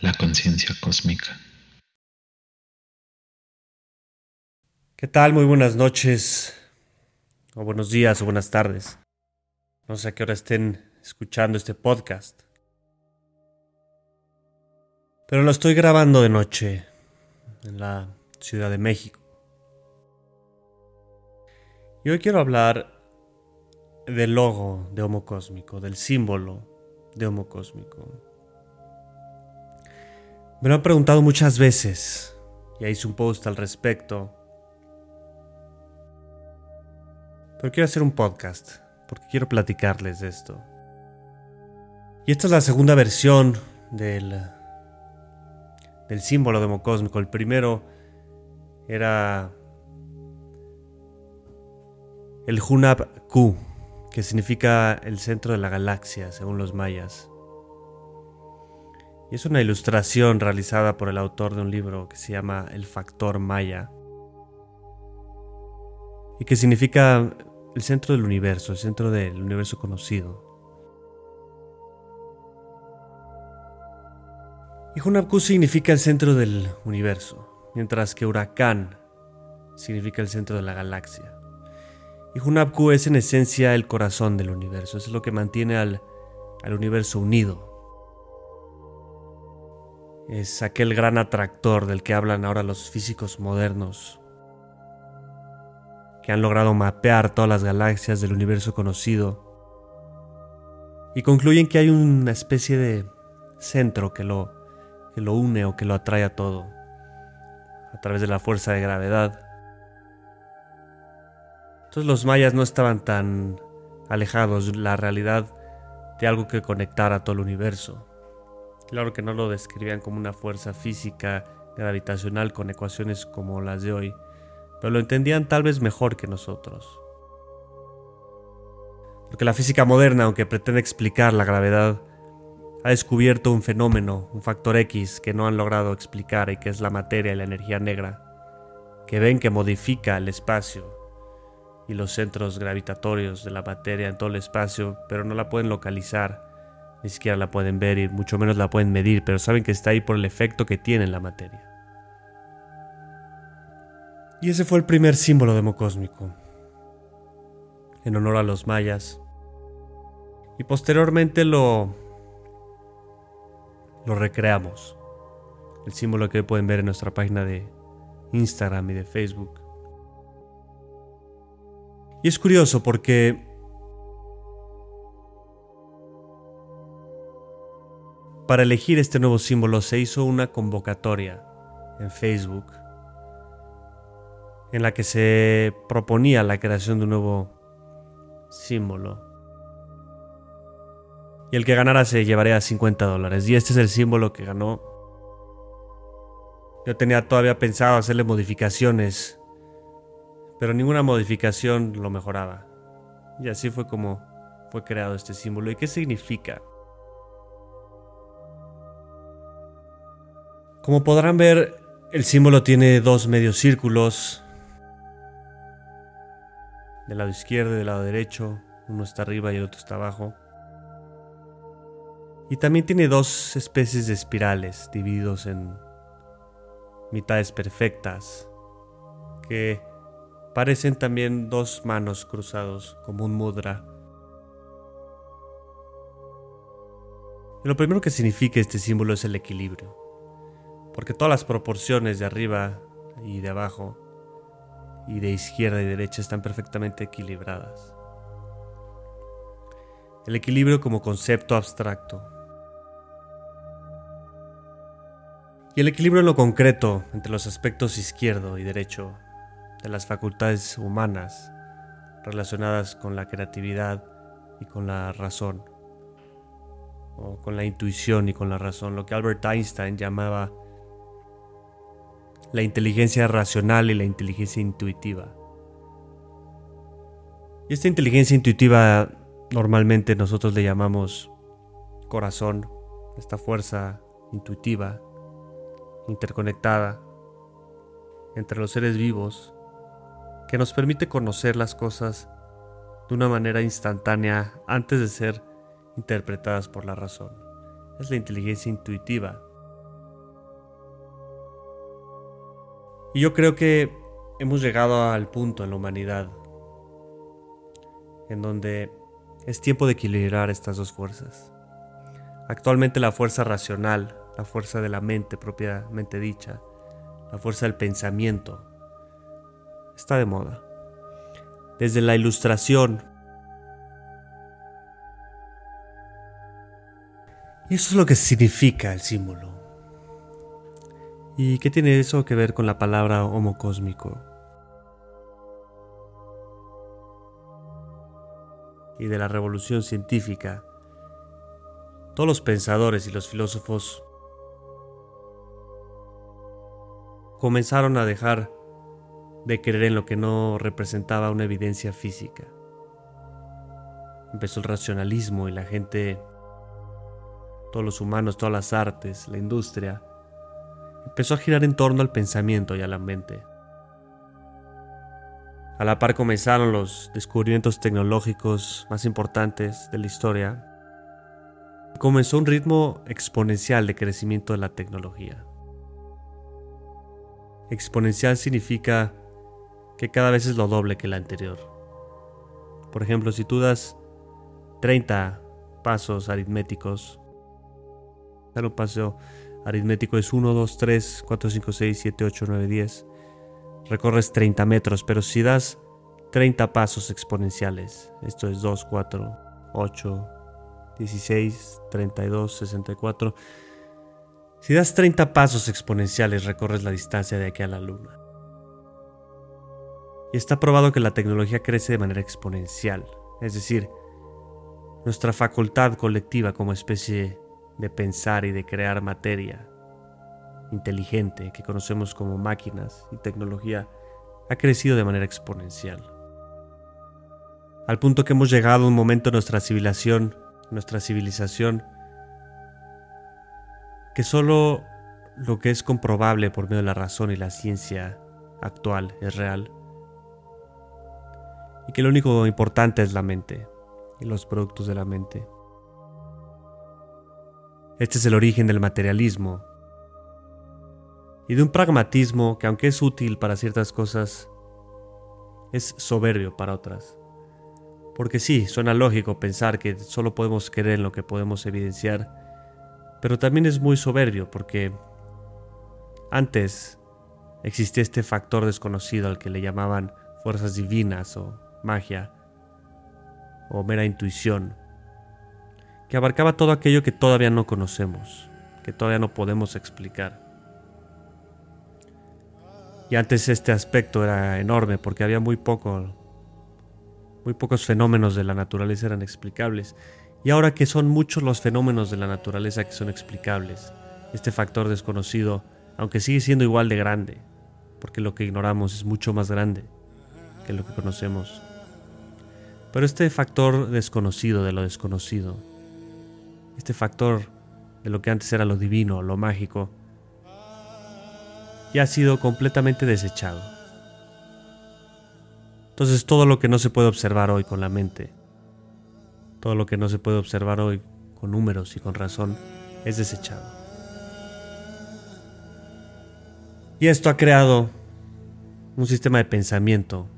La conciencia cósmica. ¿Qué tal? Muy buenas noches, o buenos días, o buenas tardes. No sé a qué hora estén escuchando este podcast. Pero lo estoy grabando de noche en la Ciudad de México. Y hoy quiero hablar del logo de Homo Cósmico, del símbolo de Homo Cósmico. Me lo han preguntado muchas veces, ya hice un post al respecto. Pero quiero hacer un podcast, porque quiero platicarles de esto. Y esta es la segunda versión del, del símbolo de Homo Cósmico. El primero era el Hunab Ku, que significa el centro de la galaxia, según los mayas. Y es una ilustración realizada por el autor de un libro que se llama El Factor Maya. Y que significa el centro del universo, el centro del universo conocido. Y Hunab-Ku significa el centro del universo, mientras que Huracán significa el centro de la galaxia. Y Hunab-Ku es en esencia el corazón del universo, es lo que mantiene al, al universo unido. Es aquel gran atractor del que hablan ahora los físicos modernos, que han logrado mapear todas las galaxias del universo conocido y concluyen que hay una especie de centro que lo, que lo une o que lo atrae a todo a través de la fuerza de gravedad. Entonces los mayas no estaban tan alejados de la realidad de algo que conectara a todo el universo. Claro que no lo describían como una fuerza física gravitacional con ecuaciones como las de hoy, pero lo entendían tal vez mejor que nosotros. Porque la física moderna, aunque pretende explicar la gravedad, ha descubierto un fenómeno, un factor X que no han logrado explicar y que es la materia y la energía negra, que ven que modifica el espacio y los centros gravitatorios de la materia en todo el espacio, pero no la pueden localizar, ni siquiera la pueden ver y mucho menos la pueden medir, pero saben que está ahí por el efecto que tiene en la materia. Y ese fue el primer símbolo democósmico, en honor a los mayas. Y posteriormente lo, lo recreamos. El símbolo que pueden ver en nuestra página de Instagram y de Facebook. Y es curioso porque para elegir este nuevo símbolo se hizo una convocatoria en Facebook en la que se proponía la creación de un nuevo símbolo. Y el que ganara se llevaría 50 dólares. Y este es el símbolo que ganó. Yo tenía todavía pensado hacerle modificaciones pero ninguna modificación lo mejoraba. Y así fue como fue creado este símbolo. ¿Y qué significa? Como podrán ver, el símbolo tiene dos medios círculos. Del lado izquierdo y del lado derecho. Uno está arriba y el otro está abajo. Y también tiene dos especies de espirales divididos en mitades perfectas. Que Parecen también dos manos cruzados, como un mudra. lo primero que significa este símbolo es el equilibrio, porque todas las proporciones de arriba y de abajo, y de izquierda y derecha están perfectamente equilibradas. El equilibrio como concepto abstracto. Y el equilibrio en lo concreto entre los aspectos izquierdo y derecho de las facultades humanas relacionadas con la creatividad y con la razón, o con la intuición y con la razón, lo que Albert Einstein llamaba la inteligencia racional y la inteligencia intuitiva. Y esta inteligencia intuitiva normalmente nosotros le llamamos corazón, esta fuerza intuitiva, interconectada entre los seres vivos que nos permite conocer las cosas de una manera instantánea antes de ser interpretadas por la razón. es la inteligencia intuitiva. Y yo creo que hemos llegado al punto en la humanidad en donde es tiempo de equilibrar estas dos fuerzas. Actualmente la fuerza racional, la fuerza de la mente propiamente dicha, la fuerza del pensamiento, está de moda. Desde la ilustración, y eso es lo que significa el símbolo. ¿Y qué tiene eso que ver con la palabra homo cósmico? Y de la revolución científica. Todos los pensadores y los filósofos comenzaron a dejar de creer en lo que no representaba una evidencia física. Empezó el racionalismo y la gente, todos los humanos, todas las artes, la industria, empezó a girar en torno al pensamiento y a la mente. A la par comenzaron los descubrimientos tecnológicos más importantes de la historia. Comenzó un ritmo exponencial de crecimiento de la tecnología. Exponencial significa que cada vez es lo doble que la anterior. Por ejemplo, si tú das 30 pasos aritméticos, dar un paso aritmético es 1, 2, 3, 4, 5, 6, 7, 8, 9, 10. Recorres 30 metros, pero si das 30 pasos exponenciales, esto es 2, 4, 8, 16, 32, 64. Si das 30 pasos exponenciales, recorres la distancia de aquí a la luna. Y está probado que la tecnología crece de manera exponencial, es decir, nuestra facultad colectiva como especie de pensar y de crear materia inteligente que conocemos como máquinas y tecnología ha crecido de manera exponencial. Al punto que hemos llegado a un momento en nuestra civilización, nuestra civilización, que solo lo que es comprobable por medio de la razón y la ciencia actual es real, y que lo único importante es la mente y los productos de la mente. Este es el origen del materialismo y de un pragmatismo que aunque es útil para ciertas cosas, es soberbio para otras. Porque sí, suena lógico pensar que solo podemos creer en lo que podemos evidenciar, pero también es muy soberbio porque antes existía este factor desconocido al que le llamaban fuerzas divinas o magia o mera intuición, que abarcaba todo aquello que todavía no conocemos, que todavía no podemos explicar. Y antes este aspecto era enorme porque había muy poco, muy pocos fenómenos de la naturaleza eran explicables. Y ahora que son muchos los fenómenos de la naturaleza que son explicables, este factor desconocido, aunque sigue siendo igual de grande, porque lo que ignoramos es mucho más grande que lo que conocemos, pero este factor desconocido de lo desconocido, este factor de lo que antes era lo divino, lo mágico, ya ha sido completamente desechado. Entonces todo lo que no se puede observar hoy con la mente, todo lo que no se puede observar hoy con números y con razón, es desechado. Y esto ha creado un sistema de pensamiento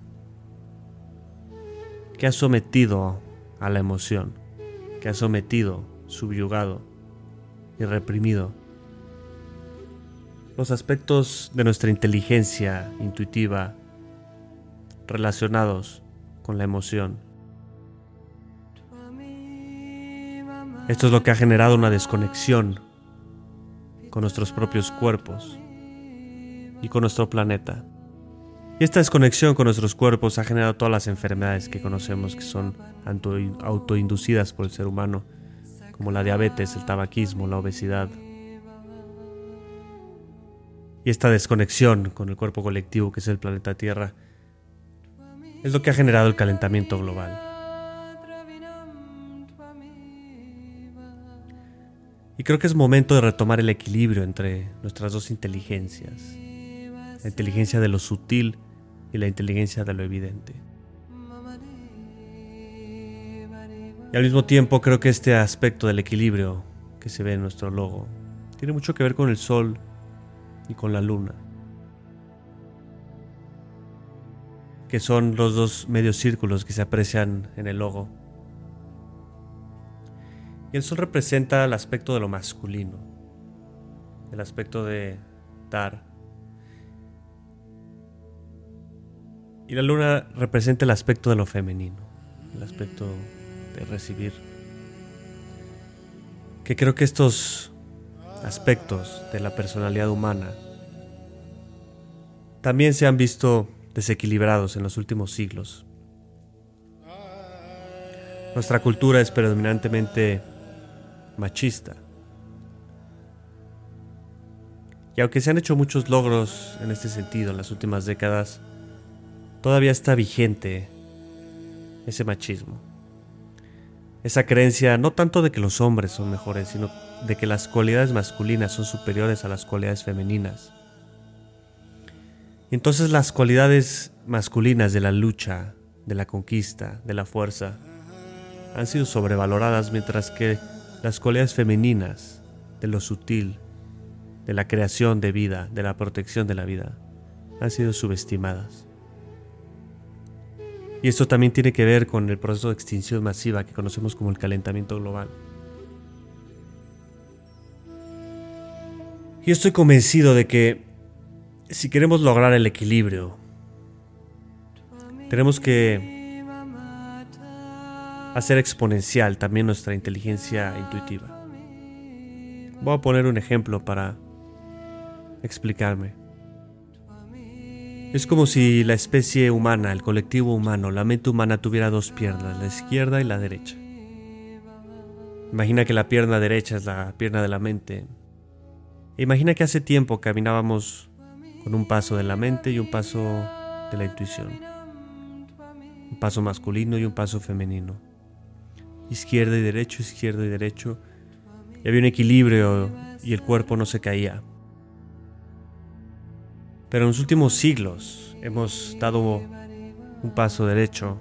que ha sometido a la emoción, que ha sometido, subyugado y reprimido los aspectos de nuestra inteligencia intuitiva relacionados con la emoción. Esto es lo que ha generado una desconexión con nuestros propios cuerpos y con nuestro planeta. Y esta desconexión con nuestros cuerpos ha generado todas las enfermedades que conocemos que son autoinducidas por el ser humano, como la diabetes, el tabaquismo, la obesidad. Y esta desconexión con el cuerpo colectivo que es el planeta Tierra es lo que ha generado el calentamiento global. Y creo que es momento de retomar el equilibrio entre nuestras dos inteligencias la inteligencia de lo sutil y la inteligencia de lo evidente. Y al mismo tiempo creo que este aspecto del equilibrio que se ve en nuestro logo tiene mucho que ver con el sol y con la luna, que son los dos medios círculos que se aprecian en el logo. Y el sol representa el aspecto de lo masculino, el aspecto de dar. Y la luna representa el aspecto de lo femenino, el aspecto de recibir. Que creo que estos aspectos de la personalidad humana también se han visto desequilibrados en los últimos siglos. Nuestra cultura es predominantemente machista. Y aunque se han hecho muchos logros en este sentido en las últimas décadas, todavía está vigente ese machismo. Esa creencia no tanto de que los hombres son mejores, sino de que las cualidades masculinas son superiores a las cualidades femeninas. Entonces las cualidades masculinas de la lucha, de la conquista, de la fuerza, han sido sobrevaloradas mientras que las cualidades femeninas, de lo sutil, de la creación de vida, de la protección de la vida, han sido subestimadas. Y esto también tiene que ver con el proceso de extinción masiva que conocemos como el calentamiento global. Y estoy convencido de que si queremos lograr el equilibrio, tenemos que hacer exponencial también nuestra inteligencia intuitiva. Voy a poner un ejemplo para explicarme. Es como si la especie humana, el colectivo humano, la mente humana tuviera dos piernas, la izquierda y la derecha. Imagina que la pierna derecha es la pierna de la mente. Imagina que hace tiempo caminábamos con un paso de la mente y un paso de la intuición. Un paso masculino y un paso femenino. Izquierda y derecho, izquierda y derecho. Y había un equilibrio y el cuerpo no se caía. Pero en los últimos siglos hemos dado un paso derecho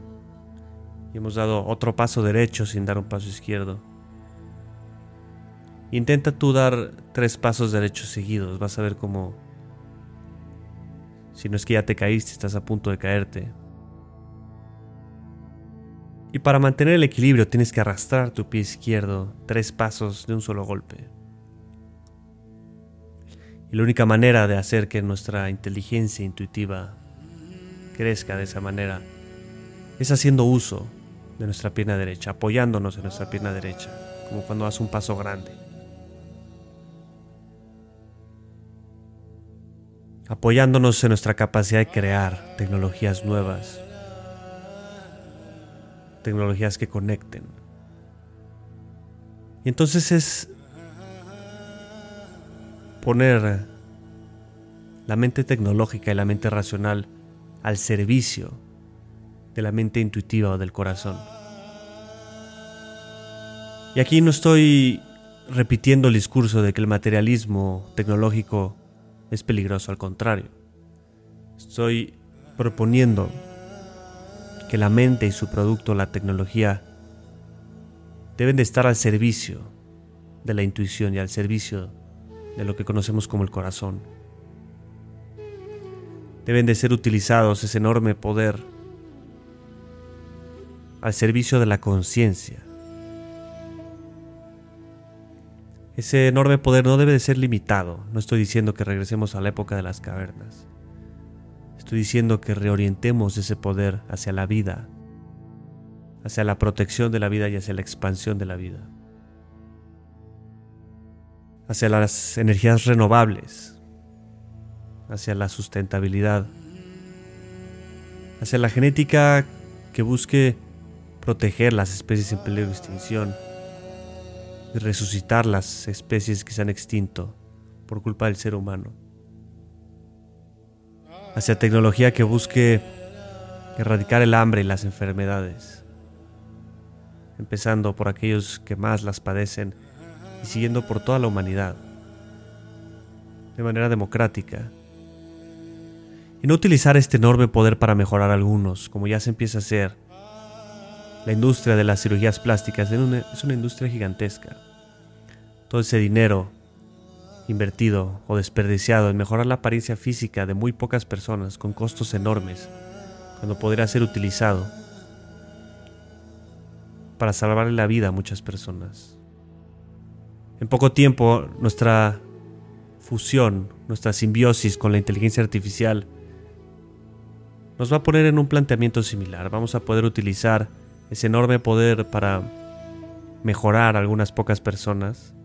y hemos dado otro paso derecho sin dar un paso izquierdo. Intenta tú dar tres pasos derechos seguidos, vas a ver cómo, si no es que ya te caíste, estás a punto de caerte. Y para mantener el equilibrio tienes que arrastrar tu pie izquierdo tres pasos de un solo golpe. Y la única manera de hacer que nuestra inteligencia intuitiva crezca de esa manera es haciendo uso de nuestra pierna derecha, apoyándonos en nuestra pierna derecha, como cuando haces un paso grande. Apoyándonos en nuestra capacidad de crear tecnologías nuevas, tecnologías que conecten. Y entonces es poner la mente tecnológica y la mente racional al servicio de la mente intuitiva o del corazón. Y aquí no estoy repitiendo el discurso de que el materialismo tecnológico es peligroso, al contrario. Estoy proponiendo que la mente y su producto, la tecnología, deben de estar al servicio de la intuición y al servicio de lo que conocemos como el corazón. Deben de ser utilizados ese enorme poder al servicio de la conciencia. Ese enorme poder no debe de ser limitado. No estoy diciendo que regresemos a la época de las cavernas. Estoy diciendo que reorientemos ese poder hacia la vida, hacia la protección de la vida y hacia la expansión de la vida hacia las energías renovables, hacia la sustentabilidad, hacia la genética que busque proteger las especies en peligro de extinción y resucitar las especies que se han extinto por culpa del ser humano, hacia tecnología que busque erradicar el hambre y las enfermedades, empezando por aquellos que más las padecen y siguiendo por toda la humanidad, de manera democrática. Y no utilizar este enorme poder para mejorar a algunos, como ya se empieza a hacer. La industria de las cirugías plásticas es una industria gigantesca. todo ese dinero invertido o desperdiciado en mejorar la apariencia física de muy pocas personas con costos enormes, cuando podría ser utilizado para salvarle la vida a muchas personas. En poco tiempo, nuestra fusión, nuestra simbiosis con la inteligencia artificial nos va a poner en un planteamiento similar. Vamos a poder utilizar ese enorme poder para mejorar a algunas pocas personas.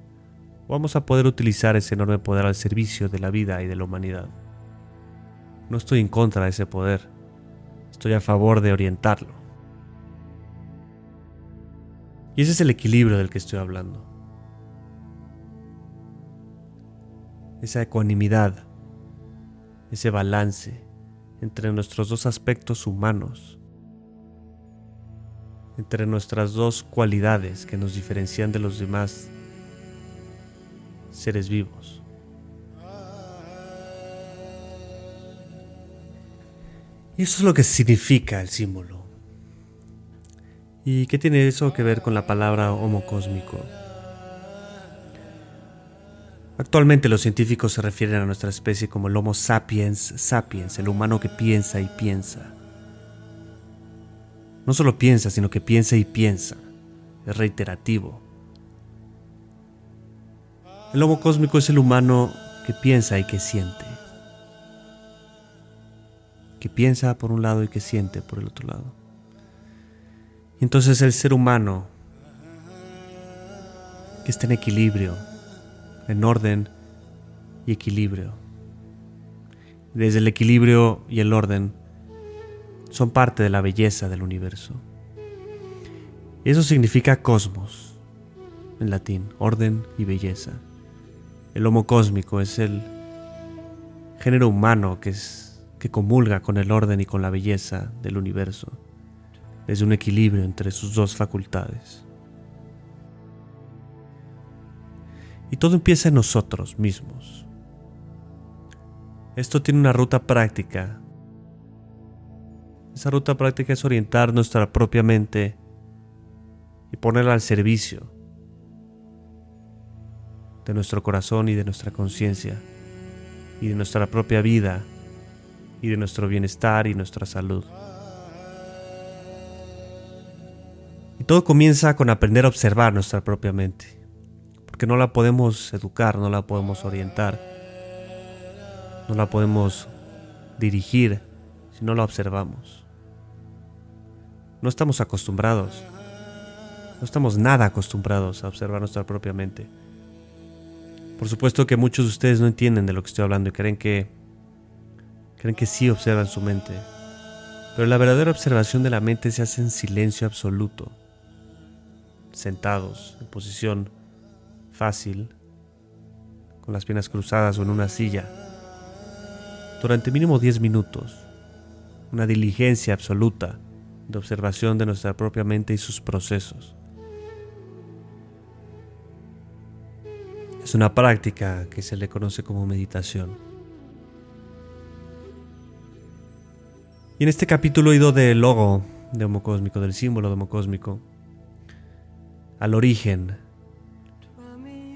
Vamos a poder utilizar ese enorme poder al servicio de la vida y de la humanidad. No estoy en contra de ese poder. Estoy a favor de orientarlo. Y ese es el equilibrio del que estoy hablando. Esa ecuanimidad, ese balance entre nuestros dos aspectos humanos, entre nuestras dos cualidades que nos diferencian de los demás seres vivos. Y eso es lo que significa el símbolo. ¿Y qué tiene eso que ver con la palabra homo cósmico? Actualmente los científicos se refieren a nuestra especie como el Homo sapiens sapiens, el humano que piensa y piensa. No solo piensa, sino que piensa y piensa. Es reiterativo. El Homo cósmico es el humano que piensa y que siente. Que piensa por un lado y que siente por el otro lado. Entonces el ser humano que está en equilibrio, en orden y equilibrio. Desde el equilibrio y el orden son parte de la belleza del universo. Eso significa cosmos, en latín, orden y belleza. El homo cósmico es el género humano que, es, que comulga con el orden y con la belleza del universo, desde un equilibrio entre sus dos facultades. Y todo empieza en nosotros mismos. Esto tiene una ruta práctica. Esa ruta práctica es orientar nuestra propia mente y ponerla al servicio de nuestro corazón y de nuestra conciencia y de nuestra propia vida y de nuestro bienestar y nuestra salud. Y todo comienza con aprender a observar nuestra propia mente que no la podemos educar, no la podemos orientar, no la podemos dirigir si no la observamos. No estamos acostumbrados, no estamos nada acostumbrados a observar nuestra propia mente. Por supuesto que muchos de ustedes no entienden de lo que estoy hablando y creen que creen que sí observan su mente. Pero la verdadera observación de la mente se hace en silencio absoluto, sentados en posición fácil, con las piernas cruzadas o en una silla, durante mínimo 10 minutos, una diligencia absoluta de observación de nuestra propia mente y sus procesos. Es una práctica que se le conoce como meditación. Y en este capítulo he ido del logo de Homo Cósmico, del símbolo de Homo Cósmico, al origen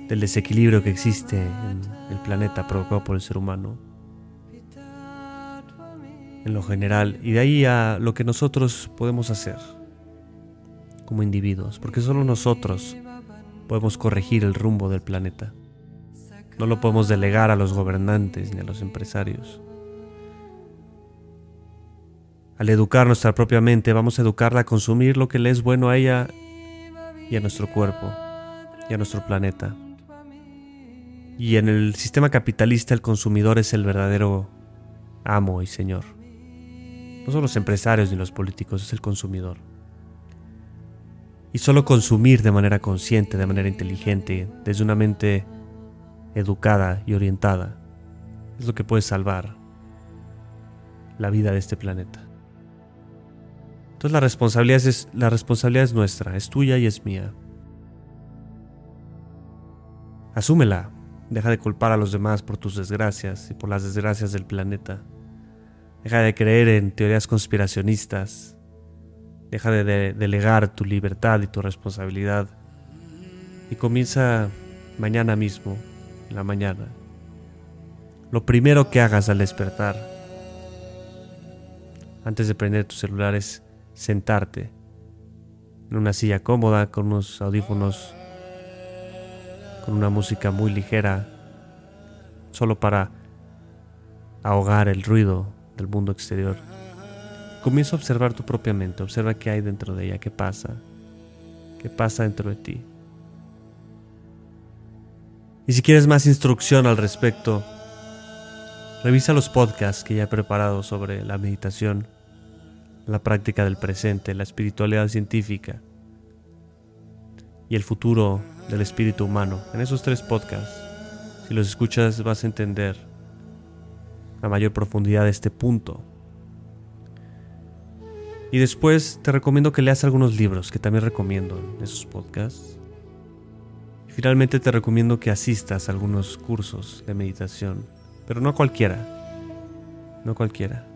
del desequilibrio que existe en el planeta provocado por el ser humano. En lo general, y de ahí a lo que nosotros podemos hacer como individuos, porque solo nosotros podemos corregir el rumbo del planeta. No lo podemos delegar a los gobernantes ni a los empresarios. Al educar nuestra propia mente, vamos a educarla a consumir lo que le es bueno a ella y a nuestro cuerpo y a nuestro planeta. Y en el sistema capitalista el consumidor es el verdadero amo y señor. No son los empresarios ni los políticos, es el consumidor. Y solo consumir de manera consciente, de manera inteligente, desde una mente educada y orientada, es lo que puede salvar la vida de este planeta. Entonces la responsabilidad es, la responsabilidad es nuestra, es tuya y es mía. Asúmela, Deja de culpar a los demás por tus desgracias y por las desgracias del planeta. Deja de creer en teorías conspiracionistas. Deja de, delegar tu libertad y tu responsabilidad. Y comienza mañana mismo, en la mañana, lo primero que hagas al despertar, antes de prender tu celular, es sentarte en una silla cómoda con unos audífonos, con una música muy ligera, solo para ahogar el ruido del mundo exterior. Comienza a observar tu propia mente, observa qué hay dentro de ella, qué pasa, qué pasa dentro de ti. Y si quieres más instrucción al respecto, revisa los podcasts que ya he preparado sobre la meditación, la práctica del presente, la espiritualidad científica y el futuro del espíritu humano. En esos tres podcasts, si los escuchas vas a entender a mayor profundidad este punto. Y después te recomiendo que leas algunos libros que también recomiendo en esos podcasts. Y finalmente te recomiendo que asistas a algunos cursos de meditación, pero no cualquiera. No cualquiera.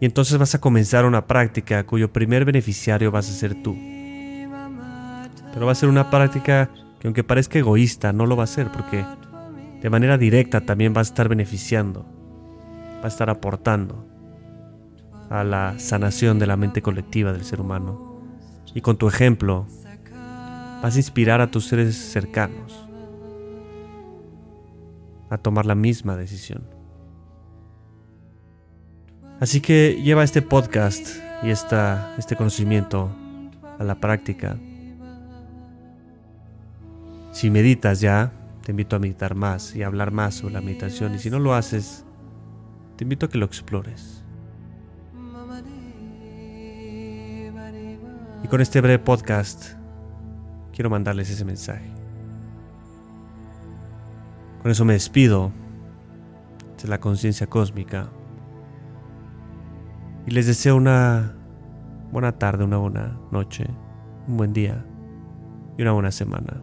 Y entonces vas a comenzar una práctica cuyo primer beneficiario vas a ser tú. Pero va a ser una práctica que aunque parezca egoísta, no lo va a ser porque de manera directa también va a estar beneficiando, va a estar aportando a la sanación de la mente colectiva del ser humano. Y con tu ejemplo vas a inspirar a tus seres cercanos a tomar la misma decisión. Así que lleva este podcast y esta, este conocimiento a la práctica. Si meditas ya, te invito a meditar más y a hablar más sobre la meditación. Y si no lo haces, te invito a que lo explores. Y con este breve podcast, quiero mandarles ese mensaje. Con eso me despido de la conciencia cósmica. Y les deseo una buena tarde, una buena noche, un buen día y una buena semana.